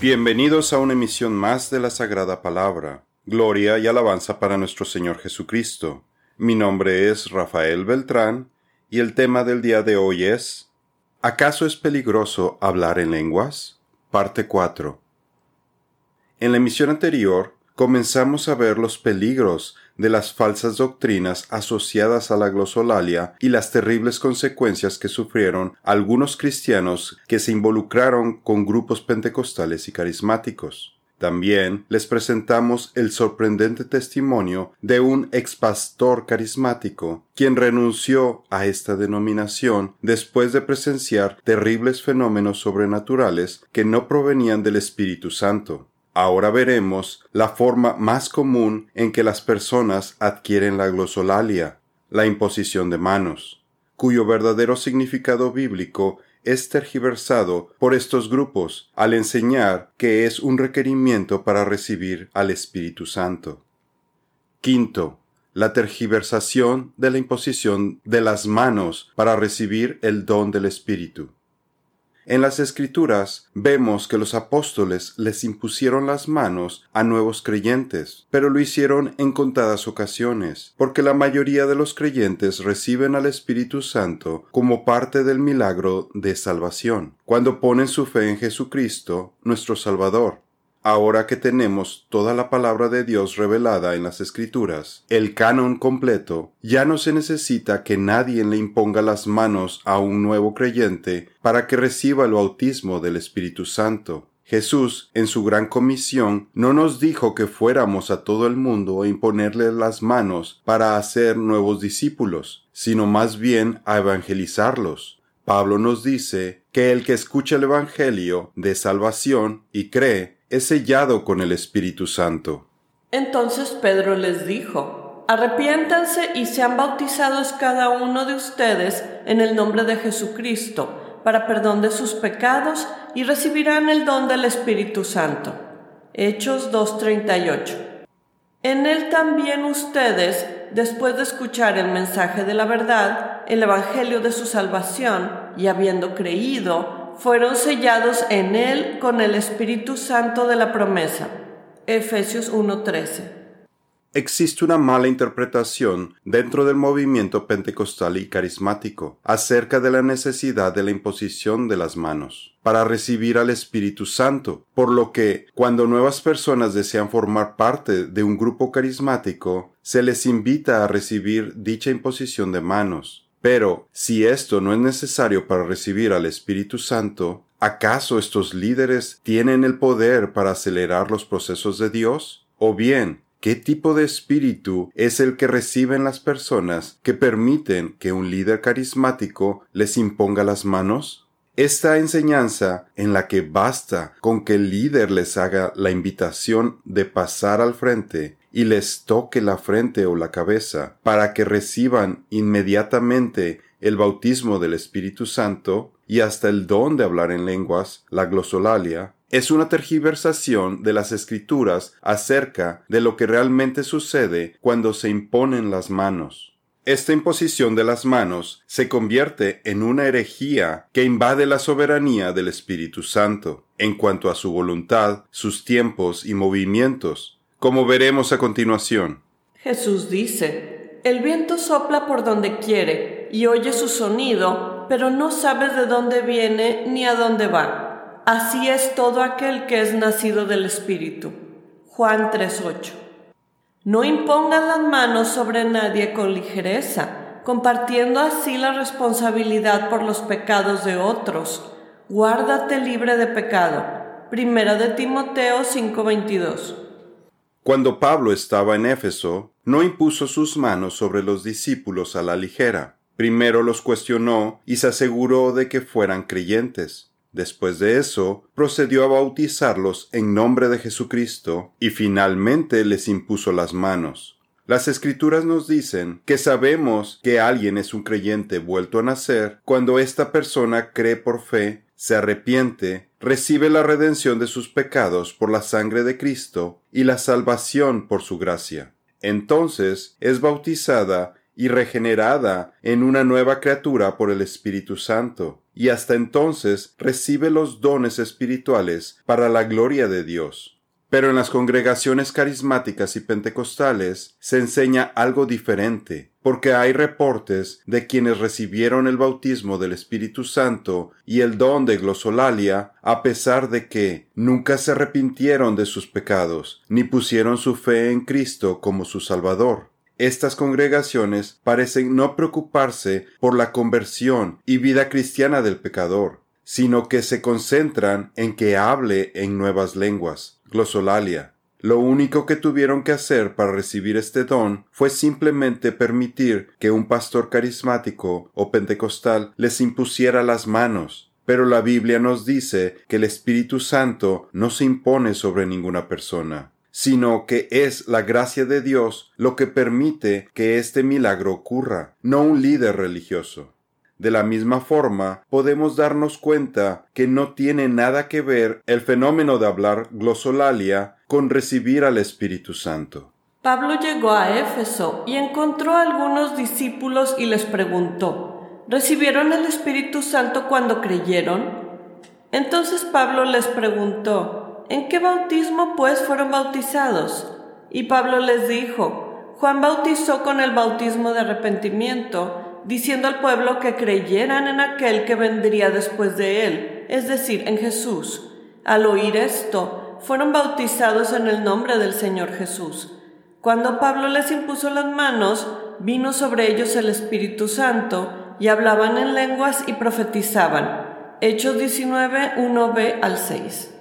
Bienvenidos a una emisión más de la Sagrada Palabra. Gloria y alabanza para nuestro Señor Jesucristo. Mi nombre es Rafael Beltrán y el tema del día de hoy es ¿Acaso es peligroso hablar en lenguas? Parte 4. En la emisión anterior comenzamos a ver los peligros de las falsas doctrinas asociadas a la glosolalia y las terribles consecuencias que sufrieron algunos cristianos que se involucraron con grupos pentecostales y carismáticos. También les presentamos el sorprendente testimonio de un expastor carismático, quien renunció a esta denominación después de presenciar terribles fenómenos sobrenaturales que no provenían del Espíritu Santo. Ahora veremos la forma más común en que las personas adquieren la glosolalia, la imposición de manos, cuyo verdadero significado bíblico es tergiversado por estos grupos al enseñar que es un requerimiento para recibir al Espíritu Santo. Quinto, la tergiversación de la imposición de las manos para recibir el don del Espíritu. En las Escrituras vemos que los apóstoles les impusieron las manos a nuevos creyentes, pero lo hicieron en contadas ocasiones, porque la mayoría de los creyentes reciben al Espíritu Santo como parte del milagro de salvación, cuando ponen su fe en Jesucristo, nuestro Salvador. Ahora que tenemos toda la palabra de Dios revelada en las Escrituras, el canon completo, ya no se necesita que nadie le imponga las manos a un nuevo creyente para que reciba el bautismo del Espíritu Santo. Jesús, en su gran comisión, no nos dijo que fuéramos a todo el mundo a imponerle las manos para hacer nuevos discípulos, sino más bien a evangelizarlos. Pablo nos dice que el que escucha el Evangelio de salvación y cree es sellado con el Espíritu Santo. Entonces Pedro les dijo, Arrepiéntanse y sean bautizados cada uno de ustedes en el nombre de Jesucristo, para perdón de sus pecados, y recibirán el don del Espíritu Santo. Hechos 2.38. En él también ustedes, después de escuchar el mensaje de la verdad, el Evangelio de su salvación, y habiendo creído, fueron sellados en él con el Espíritu Santo de la promesa. Efesios 1:13. Existe una mala interpretación dentro del movimiento pentecostal y carismático acerca de la necesidad de la imposición de las manos para recibir al Espíritu Santo, por lo que cuando nuevas personas desean formar parte de un grupo carismático, se les invita a recibir dicha imposición de manos. Pero si esto no es necesario para recibir al Espíritu Santo, ¿acaso estos líderes tienen el poder para acelerar los procesos de Dios? ¿O bien, qué tipo de espíritu es el que reciben las personas que permiten que un líder carismático les imponga las manos? Esta enseñanza en la que basta con que el líder les haga la invitación de pasar al frente y les toque la frente o la cabeza para que reciban inmediatamente el bautismo del Espíritu Santo y hasta el don de hablar en lenguas, la glosolalia, es una tergiversación de las escrituras acerca de lo que realmente sucede cuando se imponen las manos. Esta imposición de las manos se convierte en una herejía que invade la soberanía del Espíritu Santo en cuanto a su voluntad, sus tiempos y movimientos, como veremos a continuación. Jesús dice, el viento sopla por donde quiere y oye su sonido, pero no sabes de dónde viene ni a dónde va. Así es todo aquel que es nacido del Espíritu. Juan 3:8. No impongan las manos sobre nadie con ligereza, compartiendo así la responsabilidad por los pecados de otros. Guárdate libre de pecado. Primera de Timoteo 5:22. Cuando Pablo estaba en Éfeso, no impuso sus manos sobre los discípulos a la ligera. Primero los cuestionó y se aseguró de que fueran creyentes. Después de eso, procedió a bautizarlos en nombre de Jesucristo y finalmente les impuso las manos. Las escrituras nos dicen que sabemos que alguien es un creyente vuelto a nacer cuando esta persona cree por fe, se arrepiente recibe la redención de sus pecados por la sangre de Cristo y la salvación por su gracia. Entonces es bautizada y regenerada en una nueva criatura por el Espíritu Santo, y hasta entonces recibe los dones espirituales para la gloria de Dios. Pero en las congregaciones carismáticas y pentecostales se enseña algo diferente, porque hay reportes de quienes recibieron el bautismo del Espíritu Santo y el don de glosolalia, a pesar de que nunca se arrepintieron de sus pecados, ni pusieron su fe en Cristo como su Salvador. Estas congregaciones parecen no preocuparse por la conversión y vida cristiana del pecador, sino que se concentran en que hable en nuevas lenguas glosolalia. Lo único que tuvieron que hacer para recibir este don fue simplemente permitir que un pastor carismático o pentecostal les impusiera las manos. Pero la Biblia nos dice que el Espíritu Santo no se impone sobre ninguna persona, sino que es la gracia de Dios lo que permite que este milagro ocurra, no un líder religioso. De la misma forma, podemos darnos cuenta que no tiene nada que ver el fenómeno de hablar glosolalia con recibir al Espíritu Santo. Pablo llegó a Éfeso y encontró a algunos discípulos y les preguntó, ¿recibieron el Espíritu Santo cuando creyeron? Entonces Pablo les preguntó, ¿en qué bautismo pues fueron bautizados? Y Pablo les dijo, Juan bautizó con el bautismo de arrepentimiento, diciendo al pueblo que creyeran en aquel que vendría después de él, es decir, en Jesús. Al oír esto, fueron bautizados en el nombre del Señor Jesús. Cuando Pablo les impuso las manos, vino sobre ellos el Espíritu Santo, y hablaban en lenguas y profetizaban. Hechos 19, 1b al 6.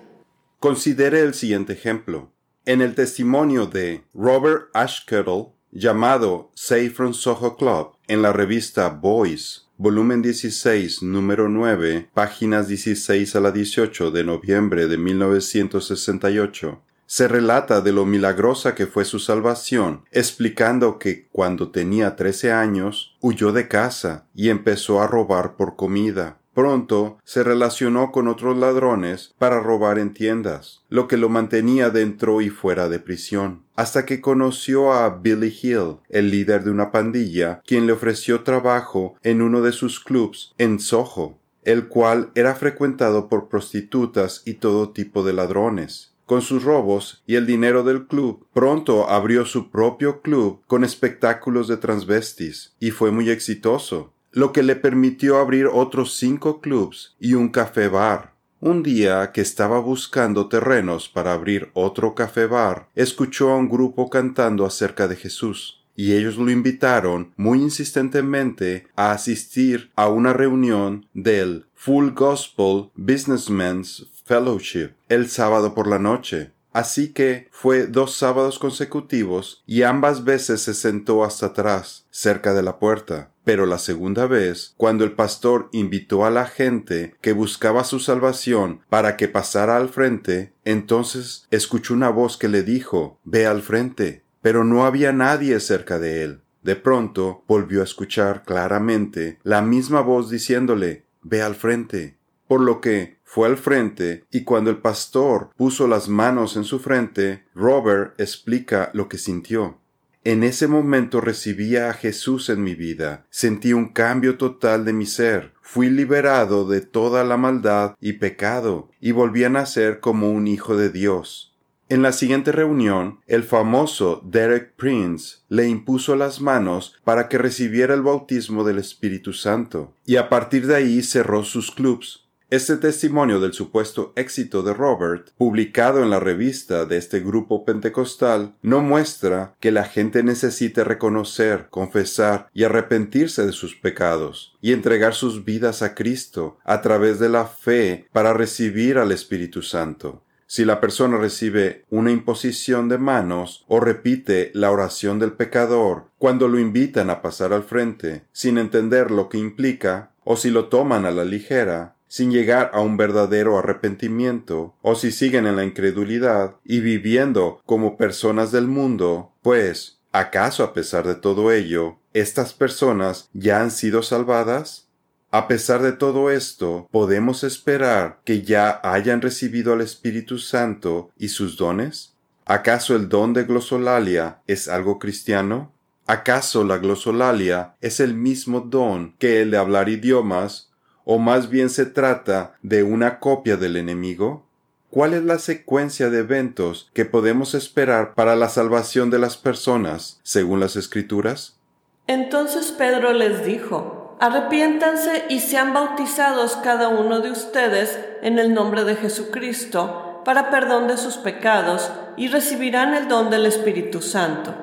Considere el siguiente ejemplo. En el testimonio de Robert Ashkettle, llamado Say from Soho Club, en la revista Boys, volumen 16, número 9, páginas 16 a la 18 de noviembre de 1968, se relata de lo milagrosa que fue su salvación, explicando que cuando tenía 13 años huyó de casa y empezó a robar por comida. Pronto se relacionó con otros ladrones para robar en tiendas, lo que lo mantenía dentro y fuera de prisión, hasta que conoció a Billy Hill, el líder de una pandilla, quien le ofreció trabajo en uno de sus clubs en Soho, el cual era frecuentado por prostitutas y todo tipo de ladrones. Con sus robos y el dinero del club, pronto abrió su propio club con espectáculos de transvestis, y fue muy exitoso lo que le permitió abrir otros cinco clubs y un café bar. Un día que estaba buscando terrenos para abrir otro café bar, escuchó a un grupo cantando acerca de Jesús, y ellos lo invitaron muy insistentemente a asistir a una reunión del Full Gospel Businessmen's Fellowship el sábado por la noche. Así que fue dos sábados consecutivos y ambas veces se sentó hasta atrás, cerca de la puerta. Pero la segunda vez, cuando el pastor invitó a la gente que buscaba su salvación para que pasara al frente, entonces escuchó una voz que le dijo Ve al frente. Pero no había nadie cerca de él. De pronto volvió a escuchar claramente la misma voz diciéndole Ve al frente. Por lo que fue al frente y cuando el pastor puso las manos en su frente, Robert explica lo que sintió. En ese momento recibía a Jesús en mi vida, sentí un cambio total de mi ser, fui liberado de toda la maldad y pecado, y volví a nacer como un hijo de Dios. En la siguiente reunión, el famoso Derek Prince le impuso las manos para que recibiera el bautismo del Espíritu Santo, y a partir de ahí cerró sus clubs. Este testimonio del supuesto éxito de Robert, publicado en la revista de este grupo pentecostal, no muestra que la gente necesite reconocer, confesar y arrepentirse de sus pecados y entregar sus vidas a Cristo a través de la fe para recibir al Espíritu Santo. Si la persona recibe una imposición de manos o repite la oración del pecador cuando lo invitan a pasar al frente, sin entender lo que implica, o si lo toman a la ligera, sin llegar a un verdadero arrepentimiento, o si siguen en la incredulidad y viviendo como personas del mundo, pues, ¿acaso a pesar de todo ello, estas personas ya han sido salvadas? A pesar de todo esto, ¿podemos esperar que ya hayan recibido al Espíritu Santo y sus dones? ¿Acaso el don de glosolalia es algo cristiano? ¿Acaso la glosolalia es el mismo don que el de hablar idiomas, o más bien se trata de una copia del enemigo? ¿Cuál es la secuencia de eventos que podemos esperar para la salvación de las personas, según las Escrituras? Entonces Pedro les dijo, Arrepiéntanse y sean bautizados cada uno de ustedes en el nombre de Jesucristo para perdón de sus pecados y recibirán el don del Espíritu Santo.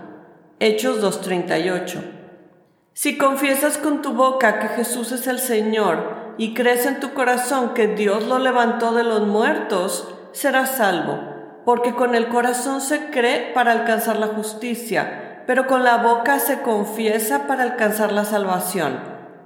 Hechos 2.38 Si confiesas con tu boca que Jesús es el Señor y crees en tu corazón que Dios lo levantó de los muertos, serás salvo, porque con el corazón se cree para alcanzar la justicia, pero con la boca se confiesa para alcanzar la salvación.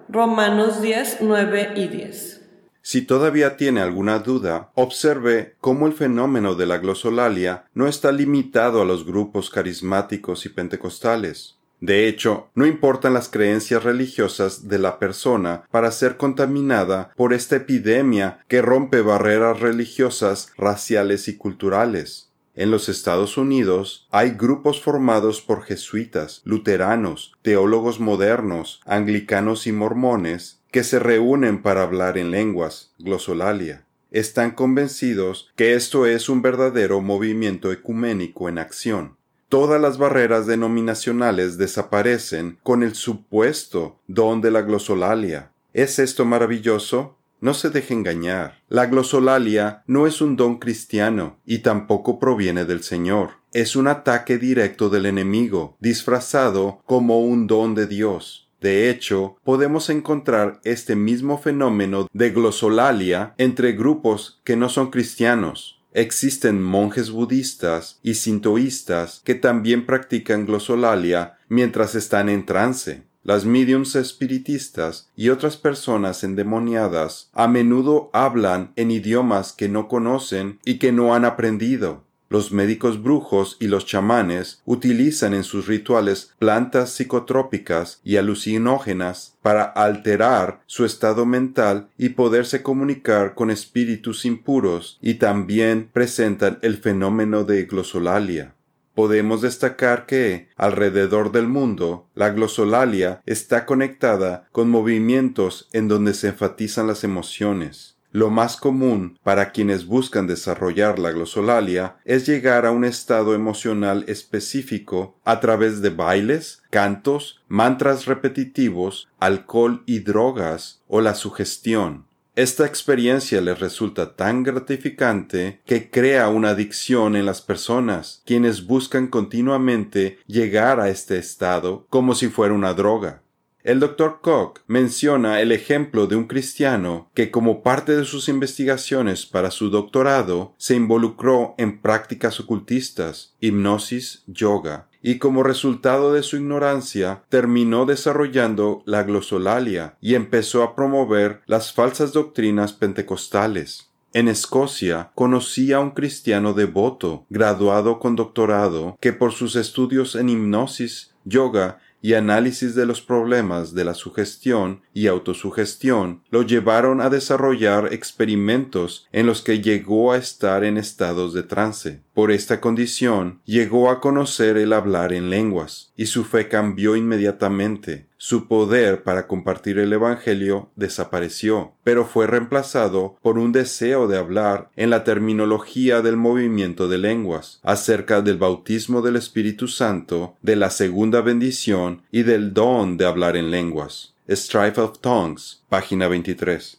Romanos 10, 9 y 10. Si todavía tiene alguna duda, observe cómo el fenómeno de la glosolalia no está limitado a los grupos carismáticos y pentecostales. De hecho, no importan las creencias religiosas de la persona para ser contaminada por esta epidemia que rompe barreras religiosas, raciales y culturales. En los Estados Unidos hay grupos formados por jesuitas, luteranos, teólogos modernos, anglicanos y mormones que se reúnen para hablar en lenguas, glosolalia. Están convencidos que esto es un verdadero movimiento ecuménico en acción todas las barreras denominacionales desaparecen con el supuesto don de la glosolalia. ¿Es esto maravilloso? No se deje engañar. La glosolalia no es un don cristiano y tampoco proviene del Señor. Es un ataque directo del enemigo, disfrazado como un don de Dios. De hecho, podemos encontrar este mismo fenómeno de glosolalia entre grupos que no son cristianos. Existen monjes budistas y sintoístas que también practican glosolalia mientras están en trance. Las mediums espiritistas y otras personas endemoniadas a menudo hablan en idiomas que no conocen y que no han aprendido. Los médicos brujos y los chamanes utilizan en sus rituales plantas psicotrópicas y alucinógenas para alterar su estado mental y poderse comunicar con espíritus impuros y también presentan el fenómeno de glosolalia. Podemos destacar que, alrededor del mundo, la glosolalia está conectada con movimientos en donde se enfatizan las emociones. Lo más común para quienes buscan desarrollar la glosolalia es llegar a un estado emocional específico a través de bailes, cantos, mantras repetitivos, alcohol y drogas o la sugestión. Esta experiencia les resulta tan gratificante que crea una adicción en las personas, quienes buscan continuamente llegar a este estado como si fuera una droga. El Dr. Koch menciona el ejemplo de un cristiano que como parte de sus investigaciones para su doctorado se involucró en prácticas ocultistas, hipnosis, yoga, y como resultado de su ignorancia terminó desarrollando la glosolalia y empezó a promover las falsas doctrinas pentecostales. En Escocia conocí a un cristiano devoto, graduado con doctorado, que por sus estudios en hipnosis, yoga y análisis de los problemas de la sugestión y autosugestión lo llevaron a desarrollar experimentos en los que llegó a estar en estados de trance. Por esta condición llegó a conocer el hablar en lenguas, y su fe cambió inmediatamente. Su poder para compartir el Evangelio desapareció, pero fue reemplazado por un deseo de hablar en la terminología del movimiento de lenguas, acerca del bautismo del Espíritu Santo, de la segunda bendición y del don de hablar en lenguas. Strife of Tongues, página 23.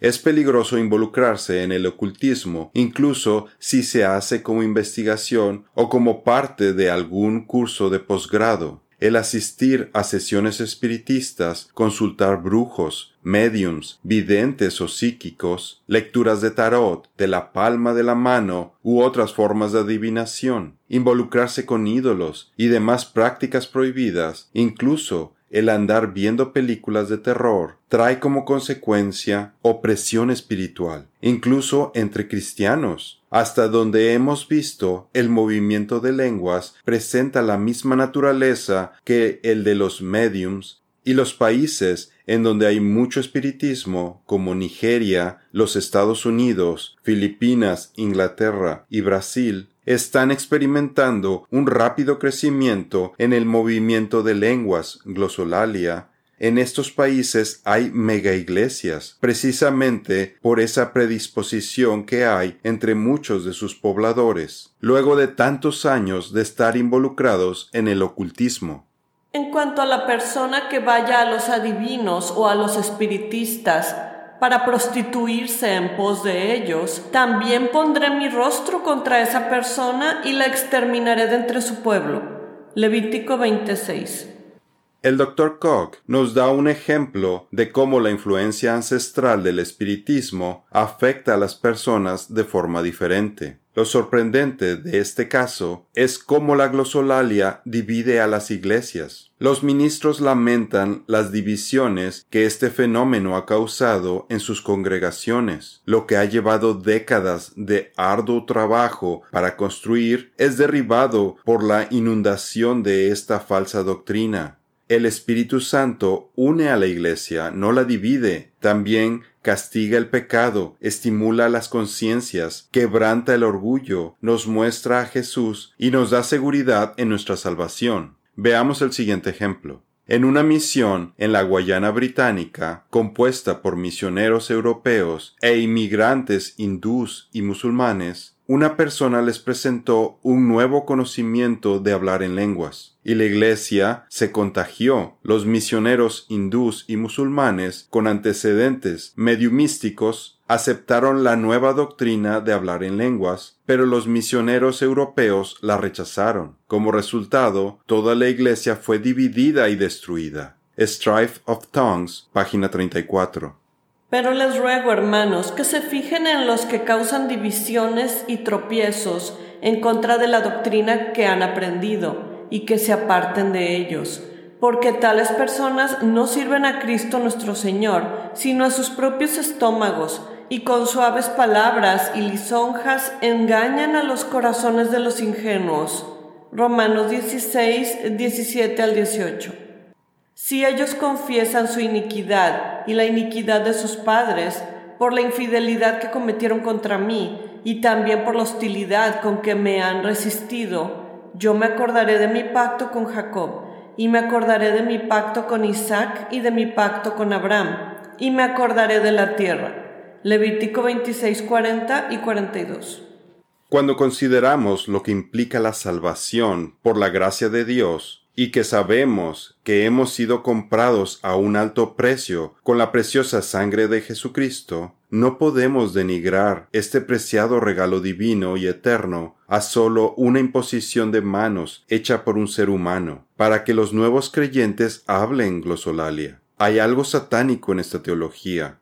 Es peligroso involucrarse en el ocultismo, incluso si se hace como investigación o como parte de algún curso de posgrado el asistir a sesiones espiritistas, consultar brujos, mediums, videntes o psíquicos, lecturas de tarot, de la palma de la mano u otras formas de adivinación, involucrarse con ídolos y demás prácticas prohibidas, incluso el andar viendo películas de terror trae como consecuencia opresión espiritual, incluso entre cristianos. Hasta donde hemos visto, el movimiento de lenguas presenta la misma naturaleza que el de los mediums y los países en donde hay mucho espiritismo, como Nigeria, los Estados Unidos, Filipinas, Inglaterra y Brasil, están experimentando un rápido crecimiento en el movimiento de lenguas, glosolalia. En estos países hay mega iglesias, precisamente por esa predisposición que hay entre muchos de sus pobladores, luego de tantos años de estar involucrados en el ocultismo. En cuanto a la persona que vaya a los adivinos o a los espiritistas, para prostituirse en pos de ellos, también pondré mi rostro contra esa persona y la exterminaré de entre su pueblo. Levítico 26. El Dr. Koch nos da un ejemplo de cómo la influencia ancestral del espiritismo afecta a las personas de forma diferente. Lo sorprendente de este caso es cómo la glosolalia divide a las iglesias. Los ministros lamentan las divisiones que este fenómeno ha causado en sus congregaciones. Lo que ha llevado décadas de arduo trabajo para construir es derribado por la inundación de esta falsa doctrina. El Espíritu Santo une a la Iglesia, no la divide. También castiga el pecado, estimula las conciencias, quebranta el orgullo, nos muestra a Jesús y nos da seguridad en nuestra salvación. Veamos el siguiente ejemplo. En una misión en la Guayana Británica, compuesta por misioneros europeos e inmigrantes hindús y musulmanes, una persona les presentó un nuevo conocimiento de hablar en lenguas, y la iglesia se contagió. Los misioneros hindús y musulmanes con antecedentes medio místicos aceptaron la nueva doctrina de hablar en lenguas, pero los misioneros europeos la rechazaron. Como resultado, toda la iglesia fue dividida y destruida. Strife of Tongues, página 34. Pero les ruego, hermanos, que se fijen en los que causan divisiones y tropiezos en contra de la doctrina que han aprendido y que se aparten de ellos, porque tales personas no sirven a Cristo nuestro Señor, sino a sus propios estómagos, y con suaves palabras y lisonjas engañan a los corazones de los ingenuos. Romanos 16, 17 al 18. Si ellos confiesan su iniquidad y la iniquidad de sus padres, por la infidelidad que cometieron contra mí y también por la hostilidad con que me han resistido, yo me acordaré de mi pacto con Jacob, y me acordaré de mi pacto con Isaac y de mi pacto con Abraham, y me acordaré de la tierra. Levítico 26, 40 y 42. Cuando consideramos lo que implica la salvación por la gracia de Dios, y que sabemos que hemos sido comprados a un alto precio con la preciosa sangre de Jesucristo, no podemos denigrar este preciado regalo divino y eterno a solo una imposición de manos hecha por un ser humano, para que los nuevos creyentes hablen glosolalia. Hay algo satánico en esta teología,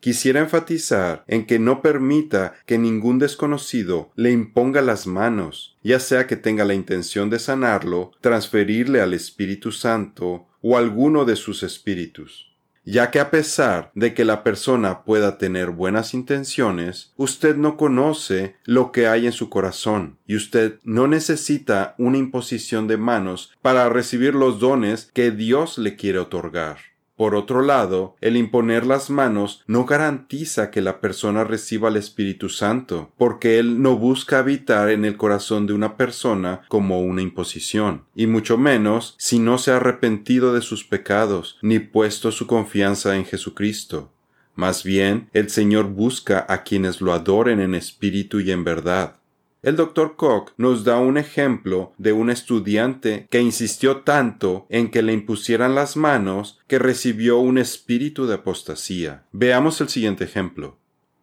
Quisiera enfatizar en que no permita que ningún desconocido le imponga las manos, ya sea que tenga la intención de sanarlo, transferirle al Espíritu Santo o alguno de sus espíritus ya que a pesar de que la persona pueda tener buenas intenciones, usted no conoce lo que hay en su corazón, y usted no necesita una imposición de manos para recibir los dones que Dios le quiere otorgar. Por otro lado, el imponer las manos no garantiza que la persona reciba el Espíritu Santo, porque Él no busca habitar en el corazón de una persona como una imposición, y mucho menos si no se ha arrepentido de sus pecados, ni puesto su confianza en Jesucristo. Más bien, el Señor busca a quienes lo adoren en espíritu y en verdad. El doctor Koch nos da un ejemplo de un estudiante que insistió tanto en que le impusieran las manos que recibió un espíritu de apostasía. Veamos el siguiente ejemplo.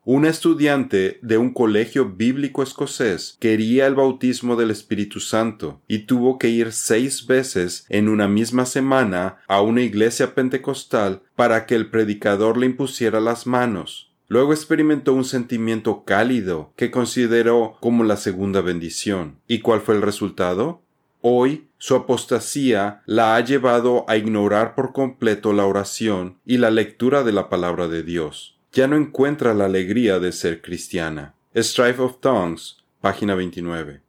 Un estudiante de un colegio bíblico escocés quería el bautismo del Espíritu Santo y tuvo que ir seis veces en una misma semana a una iglesia pentecostal para que el predicador le impusiera las manos. Luego experimentó un sentimiento cálido que consideró como la segunda bendición. ¿Y cuál fue el resultado? Hoy su apostasía la ha llevado a ignorar por completo la oración y la lectura de la palabra de Dios. Ya no encuentra la alegría de ser cristiana. Strife of Tongues, página 29.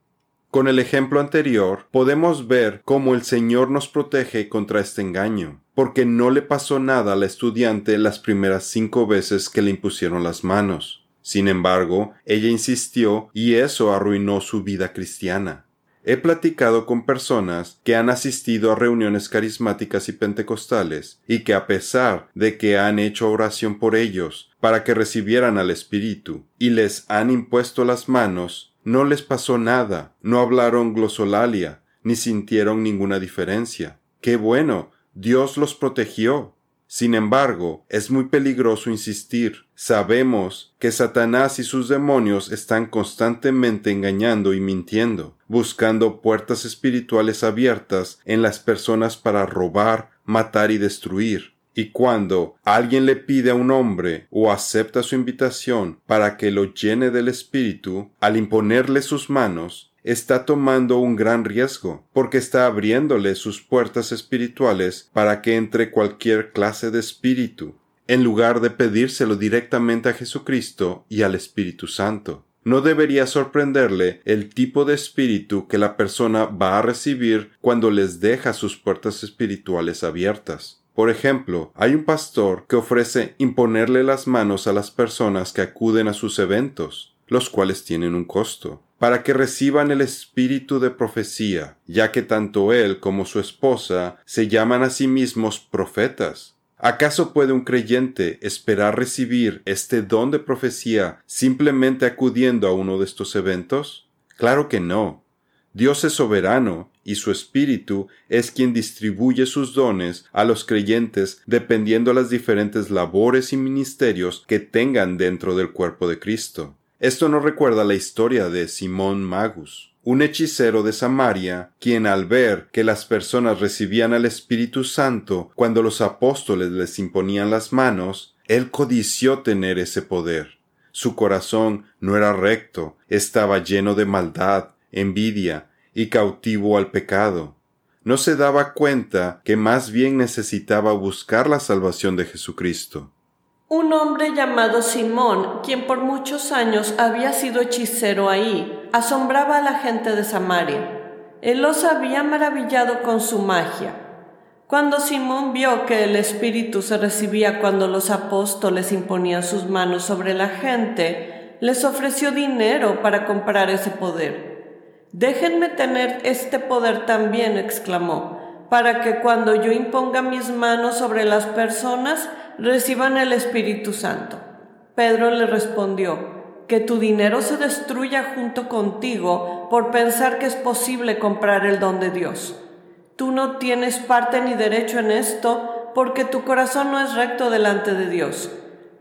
Con el ejemplo anterior, podemos ver cómo el Señor nos protege contra este engaño, porque no le pasó nada al estudiante las primeras cinco veces que le impusieron las manos. Sin embargo, ella insistió y eso arruinó su vida cristiana. He platicado con personas que han asistido a reuniones carismáticas y pentecostales y que a pesar de que han hecho oración por ellos para que recibieran al Espíritu y les han impuesto las manos, no les pasó nada, no hablaron glosolalia, ni sintieron ninguna diferencia. ¡Qué bueno! Dios los protegió. Sin embargo, es muy peligroso insistir. Sabemos que Satanás y sus demonios están constantemente engañando y mintiendo, buscando puertas espirituales abiertas en las personas para robar, matar y destruir. Y cuando alguien le pide a un hombre o acepta su invitación para que lo llene del Espíritu, al imponerle sus manos, está tomando un gran riesgo, porque está abriéndole sus puertas espirituales para que entre cualquier clase de espíritu, en lugar de pedírselo directamente a Jesucristo y al Espíritu Santo. No debería sorprenderle el tipo de espíritu que la persona va a recibir cuando les deja sus puertas espirituales abiertas. Por ejemplo, hay un pastor que ofrece imponerle las manos a las personas que acuden a sus eventos, los cuales tienen un costo para que reciban el espíritu de profecía, ya que tanto él como su esposa se llaman a sí mismos profetas. ¿Acaso puede un creyente esperar recibir este don de profecía simplemente acudiendo a uno de estos eventos? Claro que no. Dios es soberano y su Espíritu es quien distribuye sus dones a los creyentes dependiendo las diferentes labores y ministerios que tengan dentro del cuerpo de Cristo. Esto nos recuerda la historia de Simón Magus, un hechicero de Samaria, quien al ver que las personas recibían al Espíritu Santo cuando los apóstoles les imponían las manos, él codició tener ese poder. Su corazón no era recto, estaba lleno de maldad, envidia y cautivo al pecado. No se daba cuenta que más bien necesitaba buscar la salvación de Jesucristo. Un hombre llamado Simón, quien por muchos años había sido hechicero ahí, asombraba a la gente de Samaria. Él los había maravillado con su magia. Cuando Simón vio que el Espíritu se recibía cuando los apóstoles imponían sus manos sobre la gente, les ofreció dinero para comprar ese poder. Déjenme tener este poder también, exclamó, para que cuando yo imponga mis manos sobre las personas, reciban el Espíritu Santo. Pedro le respondió, que tu dinero se destruya junto contigo por pensar que es posible comprar el don de Dios. Tú no tienes parte ni derecho en esto porque tu corazón no es recto delante de Dios,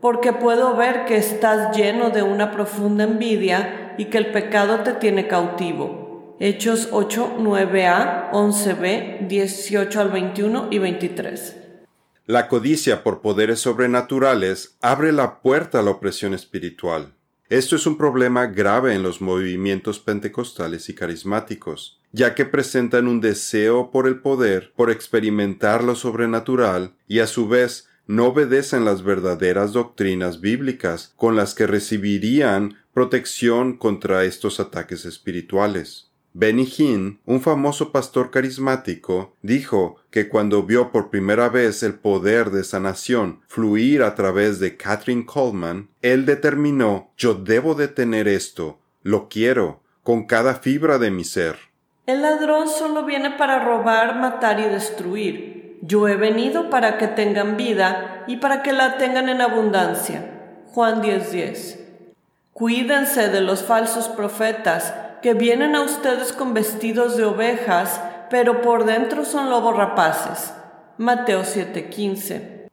porque puedo ver que estás lleno de una profunda envidia y que el pecado te tiene cautivo. Hechos 8, 9a, 11b, 18 al 21 y 23. La codicia por poderes sobrenaturales abre la puerta a la opresión espiritual. Esto es un problema grave en los movimientos pentecostales y carismáticos, ya que presentan un deseo por el poder, por experimentar lo sobrenatural, y a su vez no obedecen las verdaderas doctrinas bíblicas con las que recibirían protección contra estos ataques espirituales. Benny Hinn, un famoso pastor carismático, dijo que cuando vio por primera vez el poder de sanación fluir a través de Catherine Coleman, él determinó yo debo de tener esto, lo quiero, con cada fibra de mi ser. El ladrón solo viene para robar, matar y destruir. Yo he venido para que tengan vida y para que la tengan en abundancia. Juan 10:10. Cuídense de los falsos profetas que vienen a ustedes con vestidos de ovejas, pero por dentro son lobos rapaces. Mateo 7:15.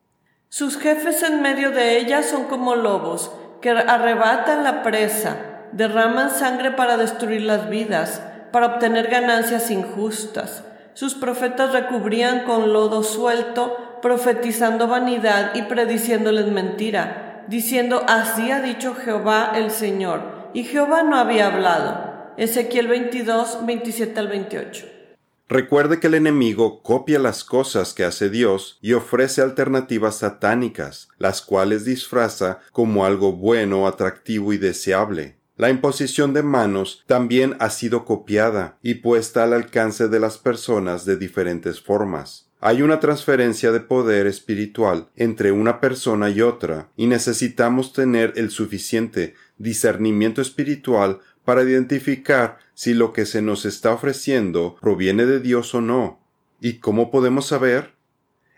Sus jefes en medio de ellas son como lobos, que arrebatan la presa, derraman sangre para destruir las vidas, para obtener ganancias injustas. Sus profetas recubrían con lodo suelto, profetizando vanidad y prediciéndoles mentira, diciendo, así ha dicho Jehová el Señor. Y Jehová no había hablado. Ezequiel 22, 27 al 28. Recuerde que el enemigo copia las cosas que hace Dios y ofrece alternativas satánicas, las cuales disfraza como algo bueno, atractivo y deseable. La imposición de manos también ha sido copiada y puesta al alcance de las personas de diferentes formas. Hay una transferencia de poder espiritual entre una persona y otra, y necesitamos tener el suficiente discernimiento espiritual para identificar si lo que se nos está ofreciendo proviene de Dios o no. ¿Y cómo podemos saber?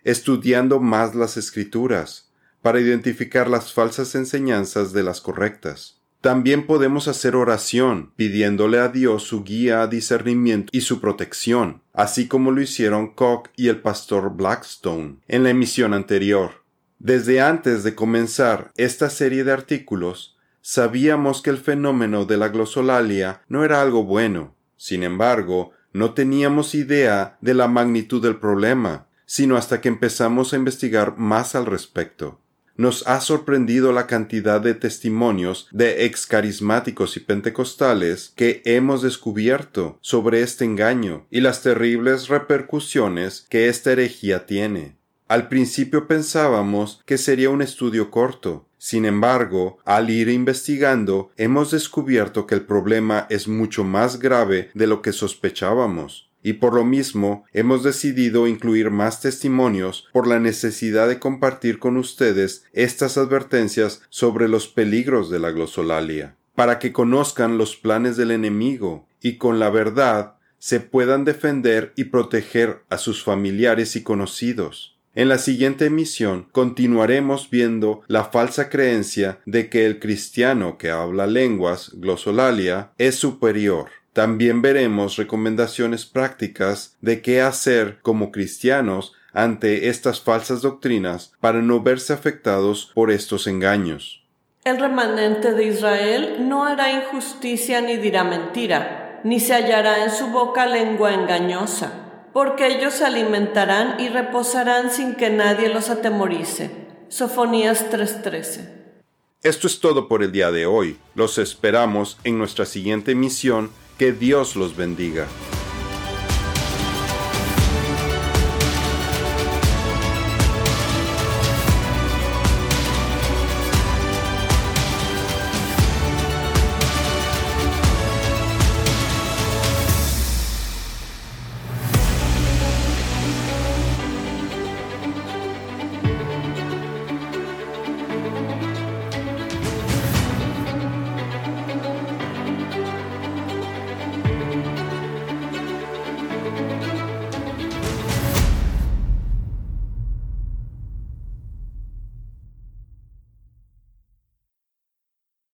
Estudiando más las escrituras, para identificar las falsas enseñanzas de las correctas. También podemos hacer oración, pidiéndole a Dios su guía, discernimiento y su protección, así como lo hicieron Koch y el pastor Blackstone en la emisión anterior. Desde antes de comenzar esta serie de artículos, sabíamos que el fenómeno de la glosolalia no era algo bueno. Sin embargo, no teníamos idea de la magnitud del problema, sino hasta que empezamos a investigar más al respecto nos ha sorprendido la cantidad de testimonios de excarismáticos y pentecostales que hemos descubierto sobre este engaño y las terribles repercusiones que esta herejía tiene. Al principio pensábamos que sería un estudio corto. Sin embargo, al ir investigando, hemos descubierto que el problema es mucho más grave de lo que sospechábamos y por lo mismo hemos decidido incluir más testimonios por la necesidad de compartir con ustedes estas advertencias sobre los peligros de la glosolalia, para que conozcan los planes del enemigo y con la verdad se puedan defender y proteger a sus familiares y conocidos. En la siguiente emisión continuaremos viendo la falsa creencia de que el cristiano que habla lenguas glosolalia es superior también veremos recomendaciones prácticas de qué hacer como cristianos ante estas falsas doctrinas para no verse afectados por estos engaños. El remanente de Israel no hará injusticia ni dirá mentira, ni se hallará en su boca lengua engañosa, porque ellos se alimentarán y reposarán sin que nadie los atemorice. Sofonías 3:13. Esto es todo por el día de hoy. Los esperamos en nuestra siguiente misión que Dios los bendiga.